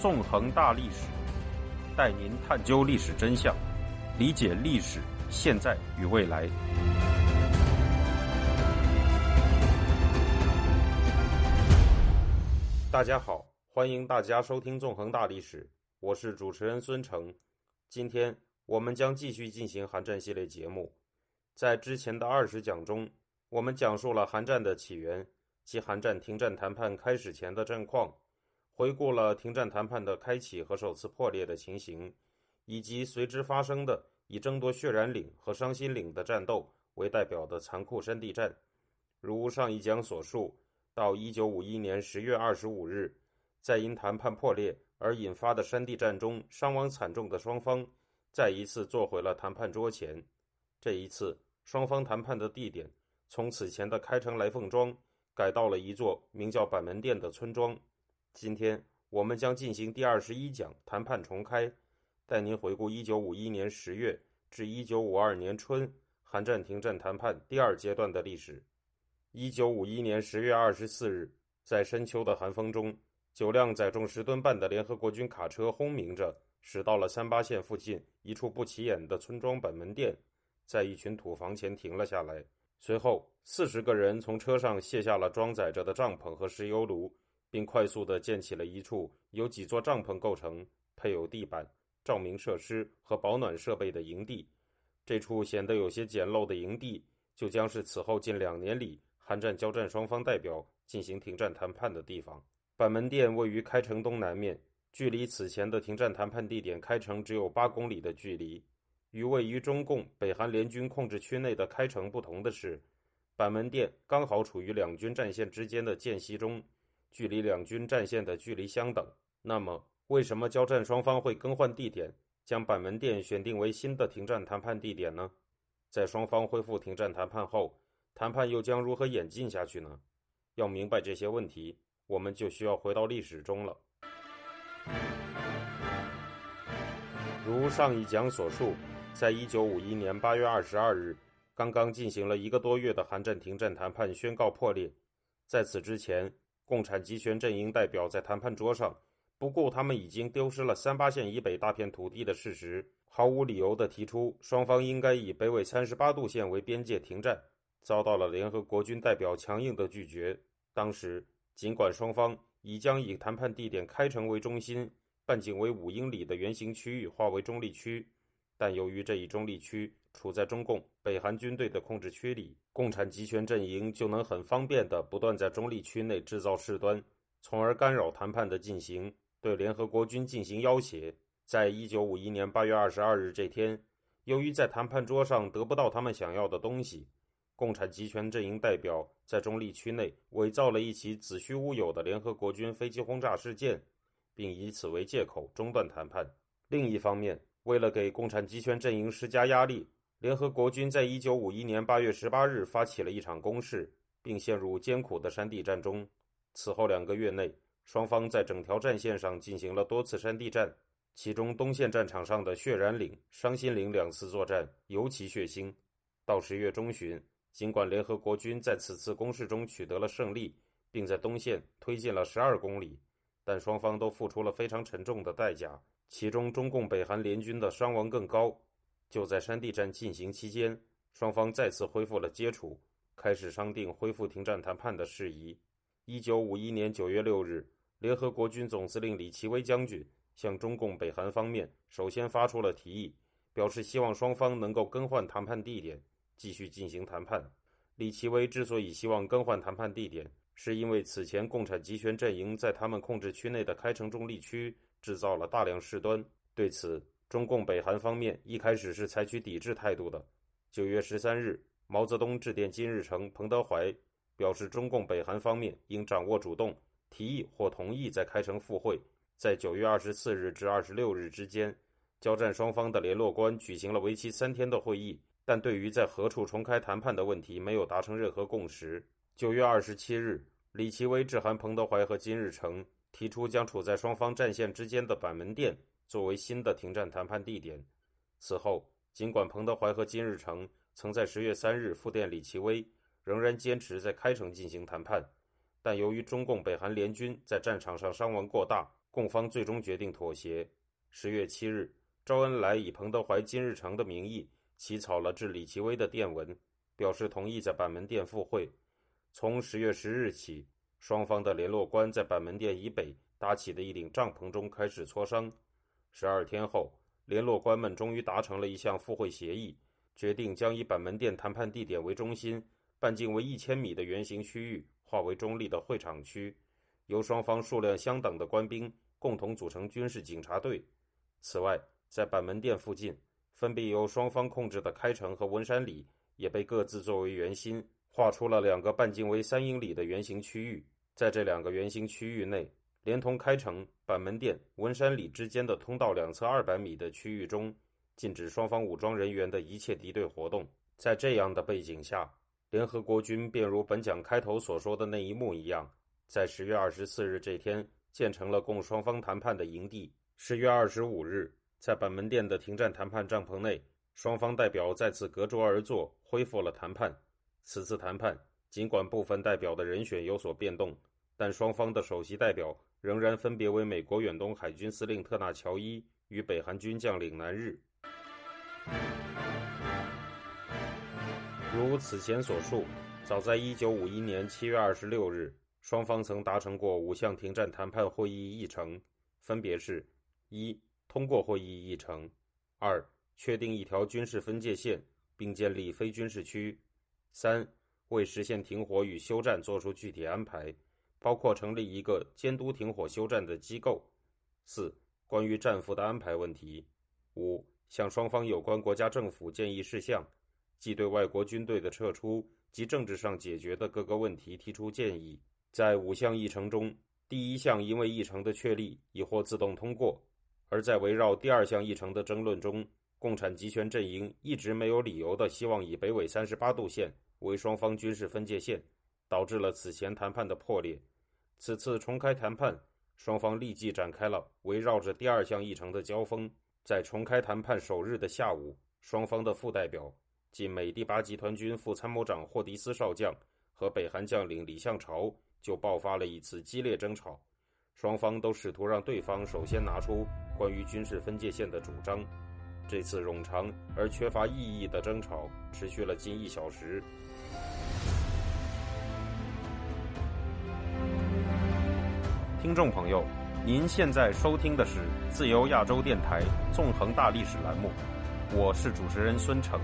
纵横大历史，带您探究历史真相，理解历史现在与未来。大家好，欢迎大家收听《纵横大历史》，我是主持人孙成。今天我们将继续进行韩战系列节目。在之前的二十讲中，我们讲述了韩战的起源及韩战停战谈判开始前的战况，回顾了停战谈判的开启和首次破裂的情形，以及随之发生的以争夺血染岭和伤心岭的战斗为代表的残酷山地战。如上一讲所述。到一九五一年十月二十五日，在因谈判破裂而引发的山地战中伤亡惨重的双方，再一次坐回了谈判桌前。这一次，双方谈判的地点从此前的开城来凤庄改到了一座名叫板门店的村庄。今天我们将进行第二十一讲谈判重开，带您回顾一九五一年十月至一九五二年春韩战停战谈判第二阶段的历史。一九五一年十月二十四日，在深秋的寒风中，九辆载重十吨半的联合国军卡车轰鸣着驶到了三八线附近一处不起眼的村庄本门店，在一群土房前停了下来。随后，四十个人从车上卸下了装载着的帐篷和石油炉，并快速地建起了一处由几座帐篷构成、配有地板、照明设施和保暖设备的营地。这处显得有些简陋的营地，就将是此后近两年里。韩战交战双方代表进行停战谈判的地方，板门店位于开城东南面，距离此前的停战谈判地点开城只有八公里的距离。与位于中共北韩联军控制区内的开城不同的是，板门店刚好处于两军战线之间的间隙中，距离两军战线的距离相等。那么，为什么交战双方会更换地点，将板门店选定为新的停战谈判地点呢？在双方恢复停战谈判后。谈判又将如何演进下去呢？要明白这些问题，我们就需要回到历史中了。如上一讲所述，在一九五一年八月二十二日，刚刚进行了一个多月的韩战停战谈判宣告破裂。在此之前，共产集权阵营代表在谈判桌上不顾他们已经丢失了三八线以北大片土地的事实，毫无理由地提出双方应该以北纬三十八度线为边界停战。遭到了联合国军代表强硬的拒绝。当时，尽管双方已将以谈判地点开城为中心、半径为五英里的圆形区域划为中立区，但由于这一中立区处在中共北韩军队的控制区里，共产集权阵营就能很方便地不断在中立区内制造事端，从而干扰谈判的进行，对联合国军进行要挟。在一九五一年八月二十二日这天，由于在谈判桌上得不到他们想要的东西。共产集权阵营代表在中立区内伪造了一起子虚乌有的联合国军飞机轰炸事件，并以此为借口中断谈判。另一方面，为了给共产集权阵营施加压力，联合国军在一九五一年八月十八日发起了一场攻势，并陷入艰苦的山地战中。此后两个月内，双方在整条战线上进行了多次山地战，其中东线战场上的血染岭、伤心岭两次作战尤其血腥。到十月中旬。尽管联合国军在此次攻势中取得了胜利，并在东线推进了十二公里，但双方都付出了非常沉重的代价。其中，中共北韩联军的伤亡更高。就在山地战进行期间，双方再次恢复了接触，开始商定恢复停战谈判的事宜。一九五一年九月六日，联合国军总司令李奇微将军向中共北韩方面首先发出了提议，表示希望双方能够更换谈判地点。继续进行谈判。李奇微之所以希望更换谈判地点，是因为此前共产集权阵营在他们控制区内的开城中立区制造了大量事端。对此，中共北韩方面一开始是采取抵制态度的。九月十三日，毛泽东致电金日成、彭德怀，表示中共北韩方面应掌握主动，提议或同意在开城赴会。在九月二十四日至二十六日之间，交战双方的联络官举行了为期三天的会议。但对于在何处重开谈判的问题，没有达成任何共识。九月二十七日，李奇微致函彭德怀和金日成，提出将处在双方战线之间的板门店作为新的停战谈判地点。此后，尽管彭德怀和金日成曾在十月三日复电李奇微，仍然坚持在开城进行谈判，但由于中共北韩联军在战场上伤亡过大，共方最终决定妥协。十月七日，周恩来以彭德怀金日成的名义起草了致李奇微的电文，表示同意在板门店赴会。从十月十日起，双方的联络官在板门店以北搭起的一顶帐篷中开始磋商。十二天后，联络官们终于达成了一项赴会协议，决定将以板门店谈判地点为中心、半径为一千米的圆形区域划为中立的会场区，由双方数量相等的官兵共同组成军事警察队。此外，在板门店附近，分别由双方控制的开城和文山里也被各自作为圆心。画出了两个半径为三英里的圆形区域，在这两个圆形区域内，连同开城、板门店、文山里之间的通道两侧二百米的区域中，禁止双方武装人员的一切敌对活动。在这样的背景下，联合国军便如本讲开头所说的那一幕一样，在十月二十四日这天建成了供双方谈判的营地。十月二十五日，在板门店的停战谈判帐篷内，双方代表再次隔桌而坐，恢复了谈判。此次谈判，尽管部分代表的人选有所变动，但双方的首席代表仍然分别为美国远东海军司令特纳乔伊与北韩军将领南日。如此前所述，早在1951年7月26日，双方曾达成过五项停战谈判会议议程，分别是：一、通过会议议程；二、确定一条军事分界线，并建立非军事区。三、为实现停火与休战作出具体安排，包括成立一个监督停火休战的机构。四、关于战俘的安排问题。五、向双方有关国家政府建议事项，即对外国军队的撤出及政治上解决的各个问题提出建议。在五项议程中，第一项因为议程的确立已获自动通过，而在围绕第二项议程的争论中。共产集权阵营一直没有理由的希望以北纬三十八度线为双方军事分界线，导致了此前谈判的破裂。此次重开谈判，双方立即展开了围绕着第二项议程的交锋。在重开谈判首日的下午，双方的副代表即美第八集团军副参谋长霍迪斯少将和北韩将领李相朝就爆发了一次激烈争吵。双方都试图让对方首先拿出关于军事分界线的主张。这次冗长而缺乏意义的争吵持续了近一小时。听众朋友，您现在收听的是自由亚洲电台纵横大历史栏目，我是主持人孙成。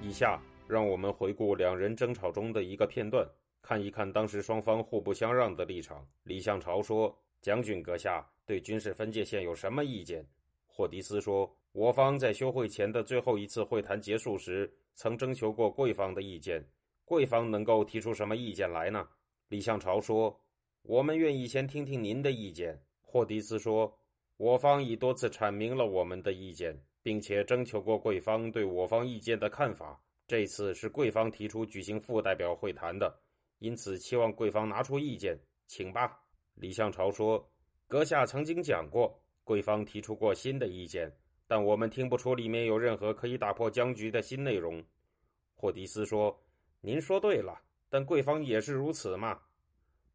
以下让我们回顾两人争吵中的一个片段，看一看当时双方互不相让的立场。李向朝说：“将军阁下。”对军事分界线有什么意见？霍迪斯说：“我方在休会前的最后一次会谈结束时，曾征求过贵方的意见。贵方能够提出什么意见来呢？”李向朝说：“我们愿意先听听您的意见。”霍迪斯说：“我方已多次阐明了我们的意见，并且征求过贵方对我方意见的看法。这次是贵方提出举行副代表会谈的，因此期望贵方拿出意见，请吧。”李向朝说。阁下曾经讲过，贵方提出过新的意见，但我们听不出里面有任何可以打破僵局的新内容。霍迪斯说：“您说对了，但贵方也是如此嘛？”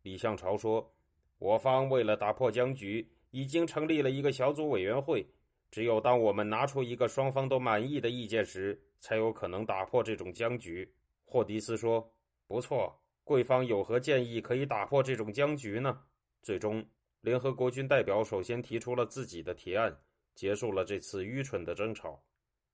李向朝说：“我方为了打破僵局，已经成立了一个小组委员会。只有当我们拿出一个双方都满意的意见时，才有可能打破这种僵局。”霍迪斯说：“不错，贵方有何建议可以打破这种僵局呢？”最终。联合国军代表首先提出了自己的提案，结束了这次愚蠢的争吵。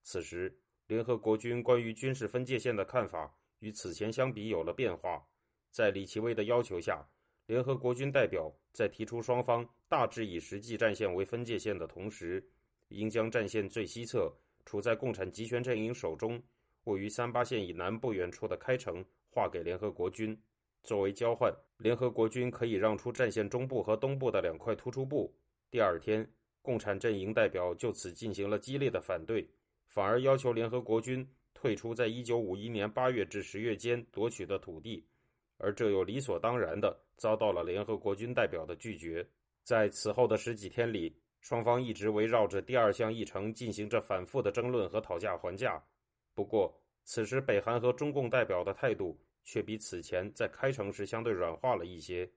此时，联合国军关于军事分界线的看法与此前相比有了变化。在李奇微的要求下，联合国军代表在提出双方大致以实际战线为分界线的同时，应将战线最西侧处在共产集权阵营手中、位于三八线以南不远处的开城划给联合国军。作为交换，联合国军可以让出战线中部和东部的两块突出部。第二天，共产阵营代表就此进行了激烈的反对，反而要求联合国军退出在1951年8月至10月间夺取的土地，而这又理所当然地遭到了联合国军代表的拒绝。在此后的十几天里，双方一直围绕着第二项议程进行着反复的争论和讨价还价。不过，此时北韩和中共代表的态度。却比此前在开城时相对软化了一些，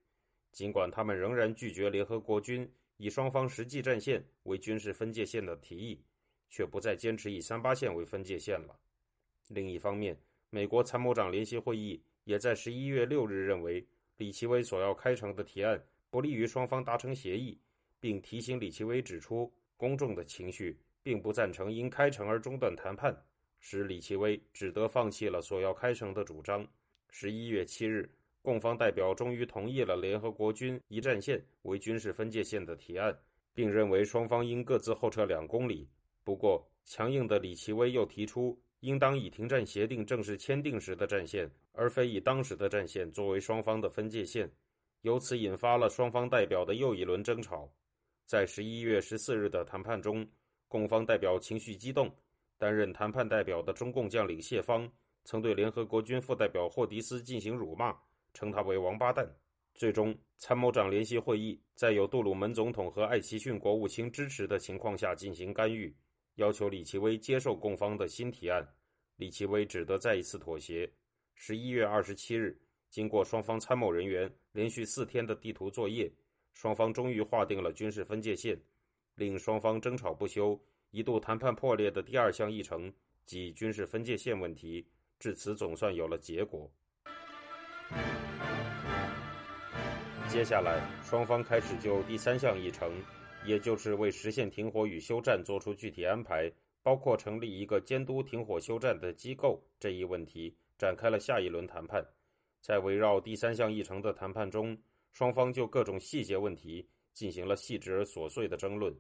尽管他们仍然拒绝联合国军以双方实际战线为军事分界线的提议，却不再坚持以三八线为分界线了。另一方面，美国参谋长联席会议也在十一月六日认为，李奇微所要开城的提案不利于双方达成协议，并提醒李奇微指出，公众的情绪并不赞成因开城而中断谈判，使李奇微只得放弃了所要开城的主张。十一月七日。共方代表终于同意了联合国军一战线为军事分界线的提案，并认为双方应各自后撤两公里。不过，强硬的李奇微又提出，应当以停战协定正式签订时的战线，而非以当时的战线作为双方的分界线，由此引发了双方代表的又一轮争吵。在十一月十四日的谈判中，共方代表情绪激动，担任谈判代表的中共将领谢芳曾对联合国军副代表霍迪斯进行辱骂。称他为王八蛋。最终，参谋长联席会议在有杜鲁门总统和艾奇逊国务卿支持的情况下进行干预，要求李奇微接受共方的新提案。李奇微只得再一次妥协。十一月二十七日，经过双方参谋人员连续四天的地图作业，双方终于划定了军事分界线，令双方争吵不休、一度谈判破裂的第二项议程即军事分界线问题，至此总算有了结果。接下来，双方开始就第三项议程，也就是为实现停火与休战做出具体安排，包括成立一个监督停火休战的机构这一问题，展开了下一轮谈判。在围绕第三项议程的谈判中，双方就各种细节问题进行了细致而琐碎的争论。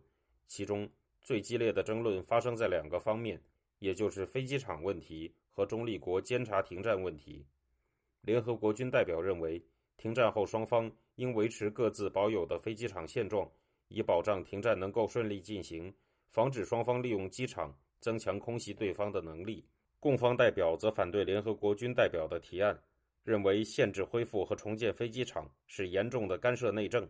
其中最激烈的争论发生在两个方面，也就是飞机场问题和中立国监察停战问题。联合国军代表认为，停战后双方应维持各自保有的飞机场现状，以保障停战能够顺利进行，防止双方利用机场增强空袭对方的能力。共方代表则反对联合国军代表的提案，认为限制恢复和重建飞机场是严重的干涉内政。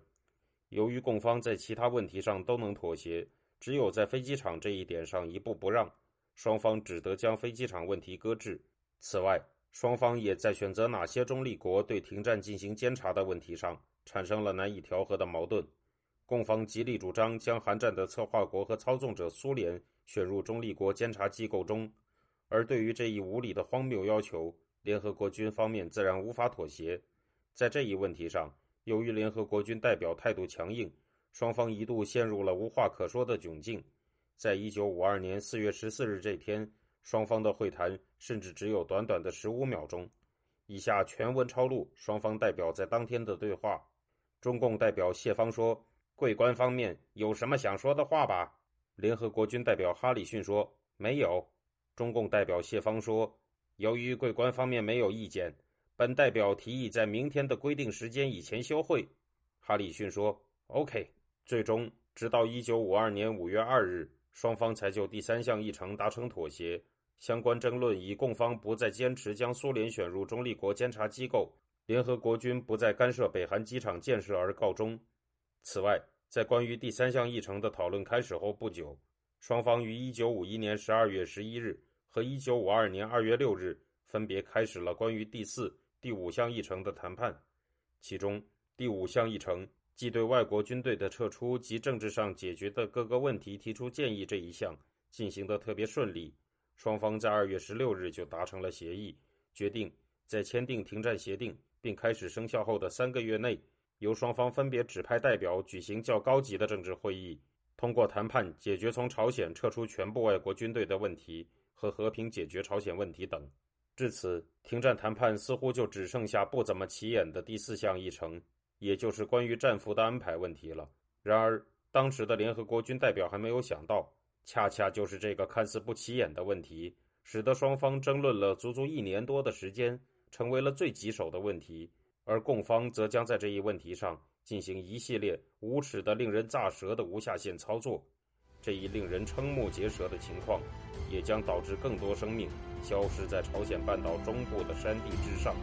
由于共方在其他问题上都能妥协，只有在飞机场这一点上一步不让，双方只得将飞机场问题搁置。此外，双方也在选择哪些中立国对停战进行监察的问题上产生了难以调和的矛盾。共方极力主张将韩战的策划国和操纵者苏联选入中立国监察机构中，而对于这一无理的荒谬要求，联合国军方面自然无法妥协。在这一问题上，由于联合国军代表态度强硬，双方一度陷入了无话可说的窘境。在一九五二年四月十四日这天。双方的会谈甚至只有短短的十五秒钟。以下全文抄录双方代表在当天的对话。中共代表谢芳说：“贵官方面有什么想说的话吧？”联合国军代表哈里逊说：“没有。”中共代表谢芳说：“由于贵官方面没有意见，本代表提议在明天的规定时间以前休会。”哈里逊说：“OK。”最终，直到一九五二年五月二日，双方才就第三项议程达成妥协。相关争论以共方不再坚持将苏联选入中立国监察机构、联合国军不再干涉北韩机场建设而告终。此外，在关于第三项议程的讨论开始后不久，双方于1951年12月11日和1952年2月6日分别开始了关于第四、第五项议程的谈判。其中，第五项议程即对外国军队的撤出及政治上解决的各个问题提出建议这一项进行得特别顺利。双方在二月十六日就达成了协议，决定在签订停战协定并开始生效后的三个月内，由双方分别指派代表举行较高级的政治会议，通过谈判解决从朝鲜撤出全部外国军队的问题和和平解决朝鲜问题等。至此，停战谈判似乎就只剩下不怎么起眼的第四项议程，也就是关于战俘的安排问题了。然而，当时的联合国军代表还没有想到。恰恰就是这个看似不起眼的问题，使得双方争论了足足一年多的时间，成为了最棘手的问题。而供方则将在这一问题上进行一系列无耻的、令人咋舌的无下限操作。这一令人瞠目结舌的情况，也将导致更多生命消失在朝鲜半岛中部的山地之上。